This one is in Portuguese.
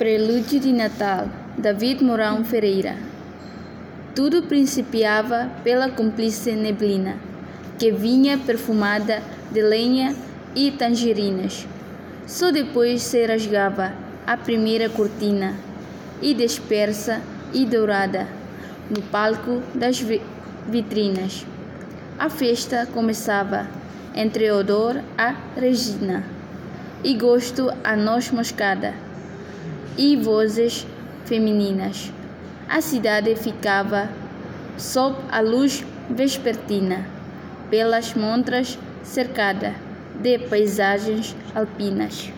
Prelúdio de Natal, David Mourão Ferreira. Tudo principiava pela cúmplice neblina, que vinha perfumada de lenha e tangerinas. Só depois se rasgava a primeira cortina, e dispersa e dourada, no palco das vitrinas. A festa começava, entre odor a Regina e gosto a noz moscada e vozes femininas. A cidade ficava sob a luz vespertina, pelas montras cercada de paisagens alpinas.